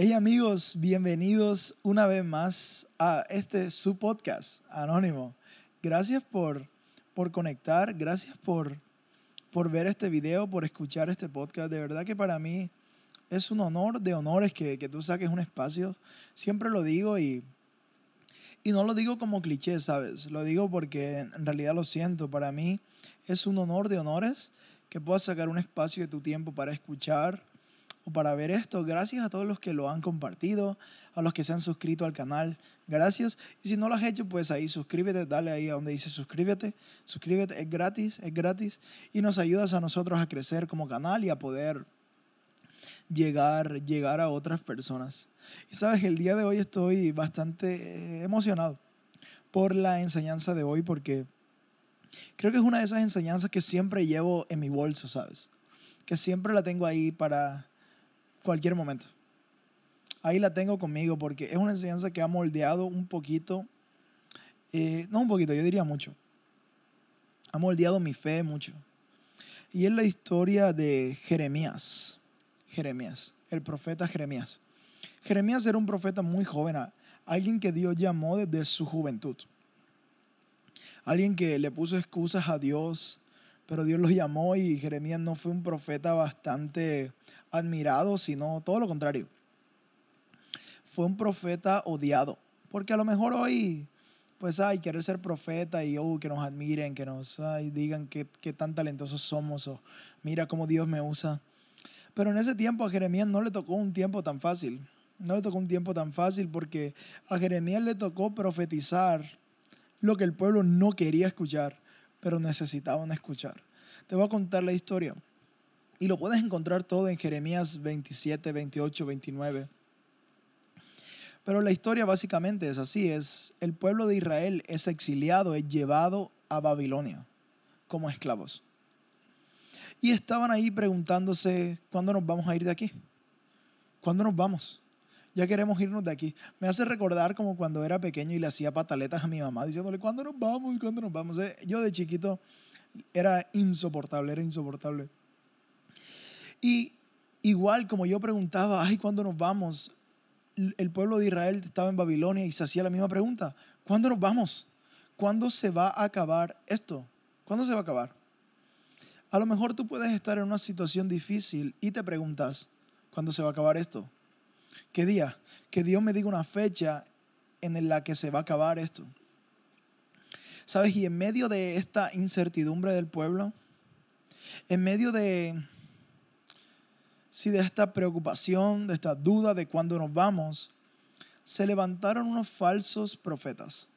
Hey amigos, bienvenidos una vez más a este su podcast anónimo. Gracias por, por conectar, gracias por, por ver este video, por escuchar este podcast. De verdad que para mí es un honor de honores que, que tú saques un espacio. Siempre lo digo y, y no lo digo como cliché, ¿sabes? Lo digo porque en realidad lo siento. Para mí es un honor de honores que puedas sacar un espacio de tu tiempo para escuchar para ver esto. Gracias a todos los que lo han compartido, a los que se han suscrito al canal. Gracias. Y si no lo has hecho, pues ahí suscríbete, dale ahí a donde dice suscríbete. Suscríbete, es gratis, es gratis. Y nos ayudas a nosotros a crecer como canal y a poder llegar, llegar a otras personas. Y sabes, el día de hoy estoy bastante eh, emocionado por la enseñanza de hoy porque creo que es una de esas enseñanzas que siempre llevo en mi bolso, ¿sabes? Que siempre la tengo ahí para, cualquier momento. Ahí la tengo conmigo porque es una enseñanza que ha moldeado un poquito, eh, no un poquito, yo diría mucho. Ha moldeado mi fe mucho. Y es la historia de Jeremías. Jeremías, el profeta Jeremías. Jeremías era un profeta muy joven, alguien que Dios llamó desde su juventud. Alguien que le puso excusas a Dios, pero Dios lo llamó y Jeremías no fue un profeta bastante admirado, sino todo lo contrario. Fue un profeta odiado, porque a lo mejor hoy, pues, hay querer ser profeta y oh, que nos admiren, que nos digan qué, qué tan talentosos somos o mira cómo Dios me usa. Pero en ese tiempo a Jeremías no le tocó un tiempo tan fácil. No le tocó un tiempo tan fácil porque a Jeremías le tocó profetizar lo que el pueblo no quería escuchar, pero necesitaban escuchar. Te voy a contar la historia. Y lo puedes encontrar todo en Jeremías 27, 28, 29. Pero la historia básicamente es así, es el pueblo de Israel es exiliado, es llevado a Babilonia como esclavos. Y estaban ahí preguntándose, ¿cuándo nos vamos a ir de aquí? ¿Cuándo nos vamos? Ya queremos irnos de aquí. Me hace recordar como cuando era pequeño y le hacía pataletas a mi mamá diciéndole, ¿cuándo nos vamos? ¿Cuándo nos vamos? Eh, yo de chiquito era insoportable, era insoportable. Y igual como yo preguntaba, ay, ¿cuándo nos vamos? El pueblo de Israel estaba en Babilonia y se hacía la misma pregunta, ¿cuándo nos vamos? ¿Cuándo se va a acabar esto? ¿Cuándo se va a acabar? A lo mejor tú puedes estar en una situación difícil y te preguntas, ¿cuándo se va a acabar esto? ¿Qué día? Que Dios me diga una fecha en la que se va a acabar esto. ¿Sabes? Y en medio de esta incertidumbre del pueblo, en medio de, si de esta preocupación, de esta duda de cuándo nos vamos, se levantaron unos falsos profetas.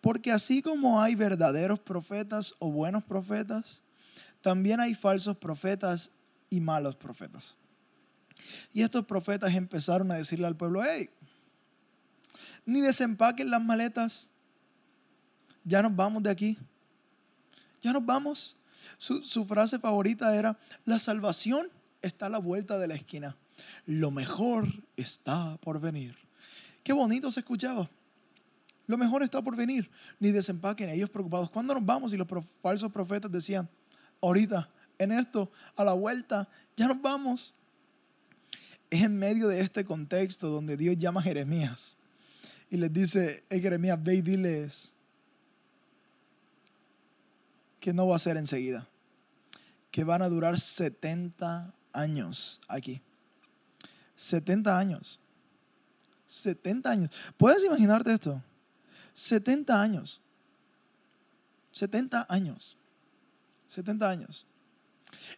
Porque así como hay verdaderos profetas o buenos profetas, también hay falsos profetas y malos profetas. Y estos profetas empezaron a decirle al pueblo, hey, ni desempaquen las maletas, ya nos vamos de aquí, ya nos vamos. Su, frase favorita era, la salvación está a la vuelta de la esquina. Lo mejor está por venir. Qué bonito se escuchaba. Lo mejor está por venir. Ni desempaquen ellos preocupados. ¿Cuándo nos vamos? Y los falsos profetas decían, ahorita, en esto, a la vuelta, ya nos vamos. Es en medio de este contexto donde Dios llama a Jeremías y les dice, hey Jeremías, ve y diles que no va a ser enseguida, que van a durar 70 años aquí. 70 años. 70 años. ¿Puedes imaginarte esto? 70 años. 70 años. 70 años.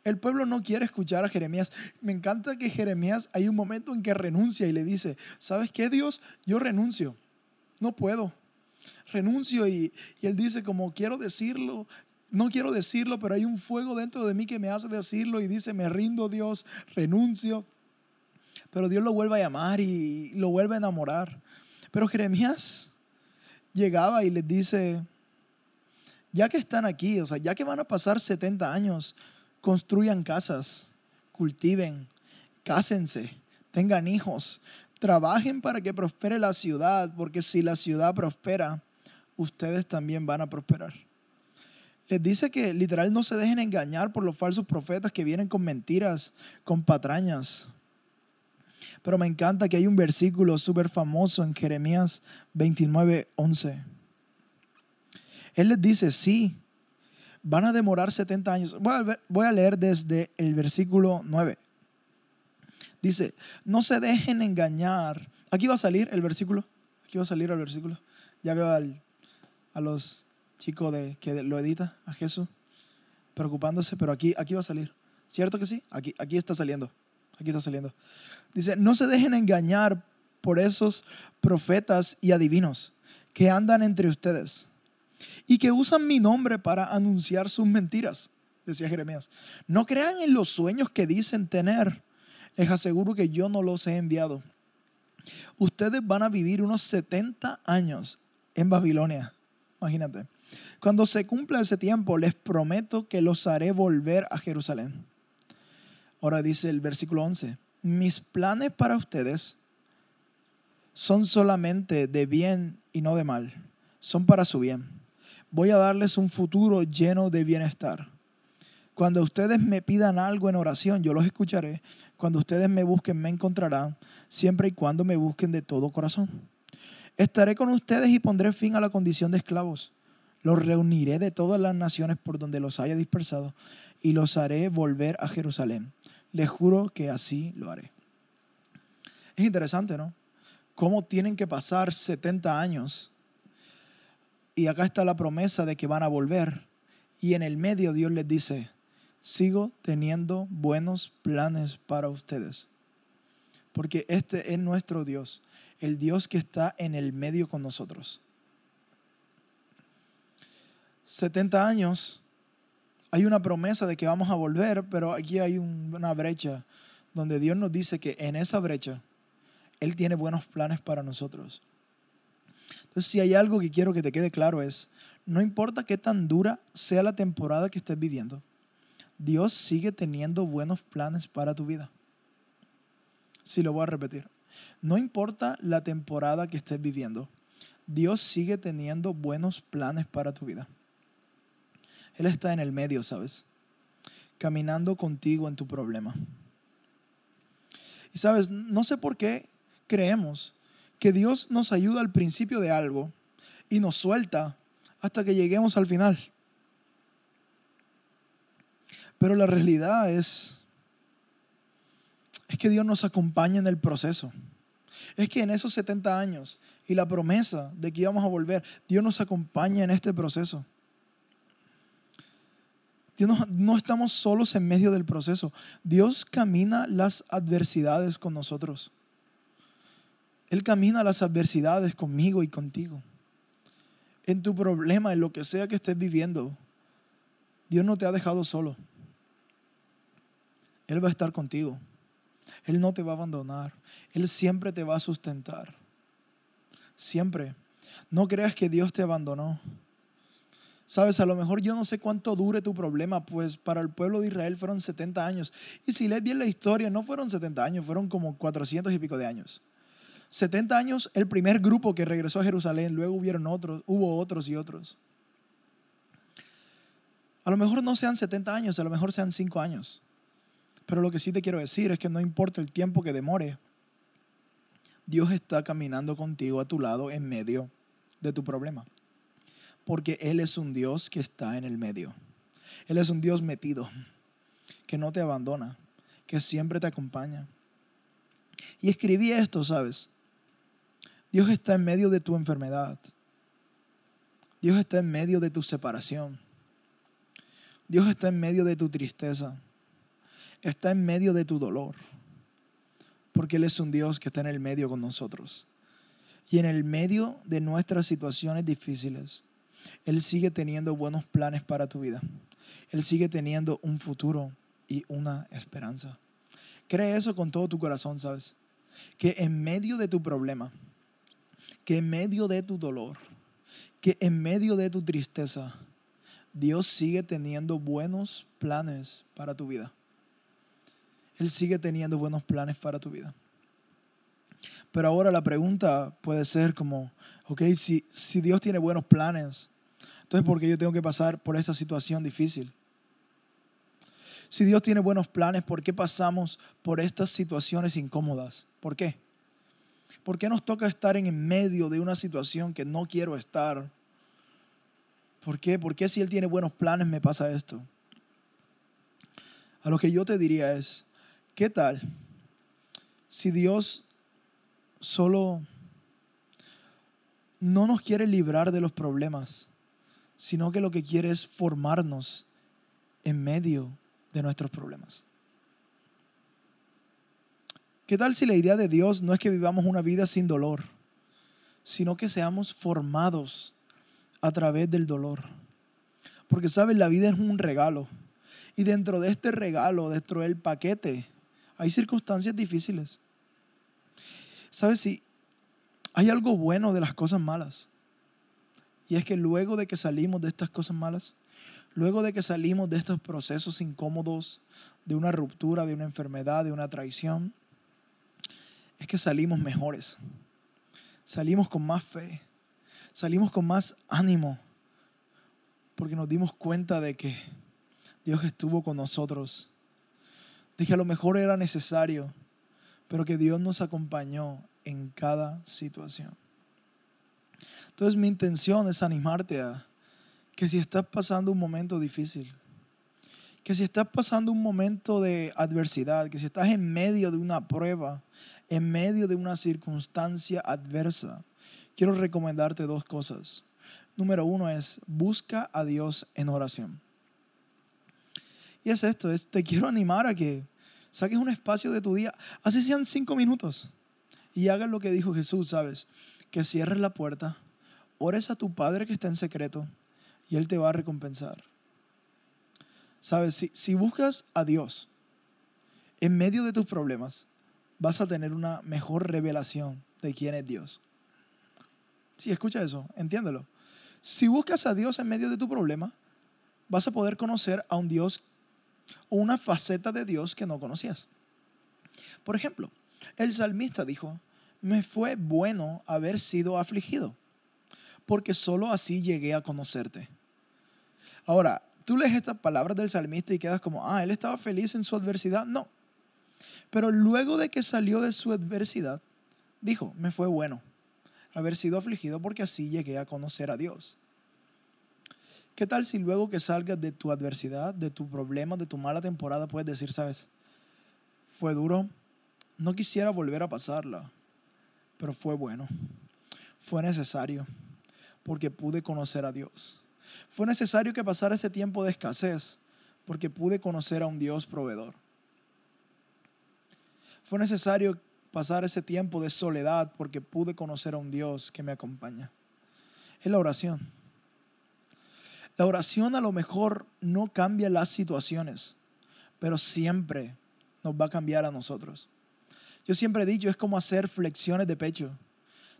El pueblo no quiere escuchar a Jeremías. Me encanta que Jeremías hay un momento en que renuncia y le dice, ¿sabes qué Dios? Yo renuncio. No puedo. Renuncio y, y él dice como quiero decirlo, no quiero decirlo, pero hay un fuego dentro de mí que me hace decirlo y dice, me rindo Dios, renuncio. Pero Dios lo vuelve a llamar y lo vuelve a enamorar. Pero Jeremías llegaba y les dice, ya que están aquí, o sea, ya que van a pasar 70 años, construyan casas, cultiven, cásense, tengan hijos, trabajen para que prospere la ciudad, porque si la ciudad prospera, ustedes también van a prosperar les dice que literal no se dejen engañar por los falsos profetas que vienen con mentiras, con patrañas. Pero me encanta que hay un versículo súper famoso en Jeremías 29, 11. Él les dice, sí, van a demorar 70 años. Voy a, leer desde el versículo 9. Dice, no se dejen engañar. Aquí va a salir el versículo. Aquí va a salir el versículo. Ya veo a los chicos de, que lo edita, a Jesús, preocupándose, pero aquí, aquí va a salir. ¿Cierto que sí? Aquí, aquí está saliendo. Aquí está saliendo. Dice, no se dejen engañar por esos profetas y adivinos que andan entre ustedes y que usan mi nombre para anunciar sus mentiras, decía Jeremías. No crean en los sueños que dicen tener. Les aseguro que yo no los he enviado. Ustedes van a vivir unos 70 años en Babilonia. Imagínate. Cuando se cumpla ese tiempo, les prometo que los haré volver a Jerusalén. Ahora dice el versículo 11, mis planes para ustedes son solamente de bien y no de mal, son para su bien. Voy a darles un futuro lleno de bienestar. Cuando ustedes me pidan algo en oración, yo los escucharé. Cuando ustedes me busquen, me encontrarán, siempre y cuando me busquen de todo corazón. Estaré con ustedes y pondré fin a la condición de esclavos. Los reuniré de todas las naciones por donde los haya dispersado y los haré volver a Jerusalén. Les juro que así lo haré. Es interesante, ¿no? Cómo tienen que pasar 70 años y acá está la promesa de que van a volver. Y en el medio Dios les dice, sigo teniendo buenos planes para ustedes. Porque este es nuestro Dios, el Dios que está en el medio con nosotros. 70 años, hay una promesa de que vamos a volver, pero aquí hay una brecha donde Dios nos dice que en esa brecha Él tiene buenos planes para nosotros. Entonces, si hay algo que quiero que te quede claro es, no importa qué tan dura sea la temporada que estés viviendo, Dios sigue teniendo buenos planes para tu vida. Si lo voy a repetir. No importa la temporada que estés viviendo, Dios sigue teniendo buenos planes para tu vida. Él está en el medio, ¿sabes? Caminando contigo en tu problema. Y sabes, no sé por qué creemos que Dios nos ayuda al principio de algo y nos suelta hasta que lleguemos al final. Pero la realidad es, es que Dios nos acompaña en el proceso. Es que en esos 70 años y la promesa de que íbamos a volver, Dios nos acompaña en este proceso no, estamos solos en medio del proceso. Dios camina las adversidades con nosotros. Él camina las adversidades conmigo y contigo. En tu problema, en lo que sea que estés viviendo, Dios no te ha dejado solo. Él va a estar contigo. Él no te va a abandonar. Él siempre te va a sustentar. Siempre. No creas que Dios te abandonó. Sabes, a lo mejor yo no sé cuánto dure tu problema, pues para el pueblo de Israel fueron 70 años. Y si lees bien la historia, no fueron 70 años, fueron como 400 y pico de años. 70 años el primer grupo que regresó a Jerusalén, luego hubieron otros, hubo otros y otros. A lo mejor no sean 70 años, a lo mejor sean 5 años. Pero lo que sí te quiero decir es que no importa el tiempo que demore, Dios está caminando contigo a tu lado en medio de tu problema porque Él es un Dios que está en el medio. Él es un Dios metido, que no te abandona, que siempre te acompaña. Y escribí esto, ¿sabes? Dios está en medio de tu enfermedad. Dios está en medio de tu separación. Dios está en medio de tu tristeza. Está en medio de tu dolor. Porque Él es un Dios que está en el medio con nosotros. Y en el medio de nuestras situaciones difíciles, él sigue teniendo buenos planes para tu vida. Él sigue teniendo un futuro y una esperanza. Cree eso con todo tu corazón, ¿sabes? Que en medio de tu problema, que en medio de tu dolor, que en medio de tu tristeza, Dios sigue teniendo buenos planes para tu vida. Él sigue teniendo buenos planes para tu vida. Pero ahora la pregunta puede ser como, ok, si, si Dios tiene buenos planes, entonces, ¿por qué yo tengo que pasar por esta situación difícil? Si Dios tiene buenos planes, ¿por qué pasamos por estas situaciones incómodas? ¿Por qué? ¿Por qué nos toca estar en medio de una situación que no quiero estar? ¿Por qué? ¿Por qué si Él tiene buenos planes me pasa esto? A lo que yo te diría es, ¿qué tal si Dios solo no nos quiere librar de los problemas, sino que lo que quiere es formarnos en medio de nuestros problemas? ¿Qué tal si la idea de Dios no es que vivamos una vida sin dolor, sino que seamos formados a través del dolor? Porque, ¿sabes? La vida es un regalo. Y dentro de este regalo, dentro del paquete, hay circunstancias difíciles. ¿Sabes? Si hay algo bueno de las cosas malas. Y es que luego de que salimos de estas cosas malas, luego de que salimos de estos procesos incómodos, de una ruptura, de una enfermedad, de una traición, es que salimos mejores. Salimos con más fe. Salimos con más ánimo. Porque nos dimos cuenta de que Dios estuvo con nosotros. De que a lo mejor era necesario, pero que Dios nos acompañó en cada situación. Entonces mi intención es animarte a que si estás pasando un momento difícil, que si estás pasando un momento de adversidad, que si estás en medio de una prueba, en medio de una circunstancia adversa, quiero recomendarte dos cosas. Número uno es busca a Dios en oración. Y es esto, es te quiero animar a que saques un espacio de tu día, así sean cinco minutos, y hagas lo que dijo Jesús, ¿sabes? Que cierres la puerta, ores a tu Padre que está en secreto, y Él te va a recompensar. ¿Sabes? Si, si buscas a Dios en medio de tus problemas, vas a tener una mejor revelación de quién es Dios. Sí, escucha eso, entiéndelo. Si buscas a Dios en medio de tu problema, vas a poder conocer a un Dios o una faceta de Dios que no conocías. Por ejemplo, el salmista dijo, me fue bueno haber sido afligido, porque solo así llegué a conocerte. Ahora, tú lees estas palabras del salmista y quedas como, ah, él estaba feliz en su adversidad. No, pero luego de que salió de su adversidad, dijo, me fue bueno haber sido afligido porque así llegué a conocer a Dios. ¿Qué tal si luego que salgas de tu adversidad, de tu problema, de tu mala temporada, puedes decir, sabes, fue duro, no quisiera volver a pasarla, pero fue bueno, fue necesario, porque pude conocer a Dios. Fue necesario que pasara ese tiempo de escasez, porque pude conocer a un Dios proveedor. Fue necesario pasar ese tiempo de soledad porque pude conocer a un Dios que me acompaña. Es la oración. La oración a lo mejor no cambia las situaciones, pero siempre nos va a cambiar a nosotros. Yo siempre he dicho, es como hacer flexiones de pecho.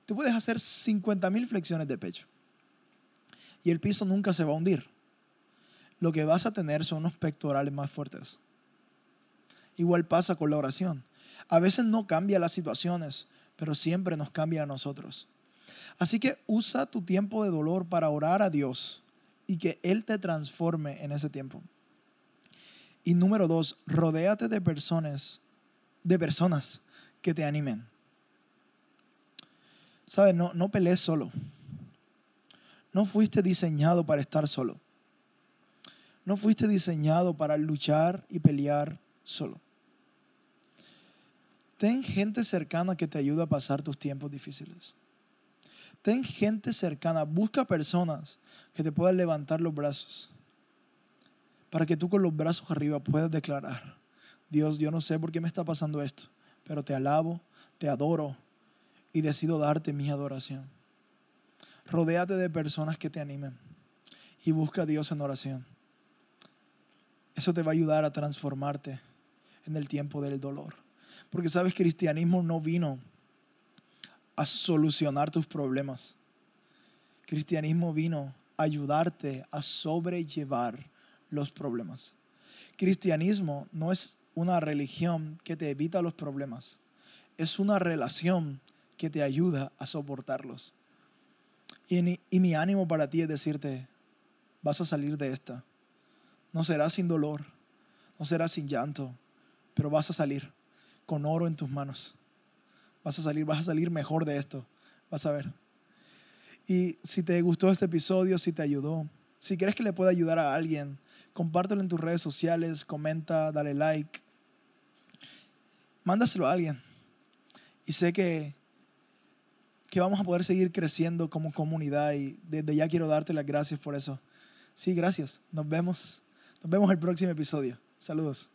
Tú puedes hacer 50 mil flexiones de pecho y el piso nunca se va a hundir. Lo que vas a tener son unos pectorales más fuertes. Igual pasa con la oración. A veces no cambia las situaciones, pero siempre nos cambia a nosotros. Así que usa tu tiempo de dolor para orar a Dios y que Él te transforme en ese tiempo. Y número dos, rodéate de personas, de personas que te animen. ¿Sabes? No, no pelees solo. No fuiste diseñado para estar solo. No fuiste diseñado para luchar y pelear solo. Ten gente cercana que te ayude a pasar tus tiempos difíciles. Ten gente cercana, busca personas que te puedan levantar los brazos para que tú con los brazos arriba puedas declarar, Dios, yo no sé por qué me está pasando esto, pero te alabo, te adoro y decido darte mi adoración. Rodéate de personas que te animen y busca a Dios en oración. Eso te va a ayudar a transformarte en el tiempo del dolor. Porque sabes, cristianismo no vino a solucionar tus problemas. Cristianismo vino a ayudarte a sobrellevar los problemas. Cristianismo no es una religión que te evita los problemas. Es una relación que te ayuda a soportarlos. Y, mi ánimo para ti es decirte, vas a salir de esta. No será sin dolor, no será sin llanto, pero vas a salir con oro en tus manos. Vas a salir, vas a salir mejor de esto. Vas a ver. Y si te gustó este episodio, si te ayudó, si crees que le puede ayudar a alguien, compártelo en tus redes sociales, comenta, dale like. Mándaselo a alguien. Y sé que, que vamos a poder seguir creciendo como comunidad y desde ya quiero darte las gracias por eso. Sí, gracias. Nos vemos. Nos vemos el próximo episodio. Saludos.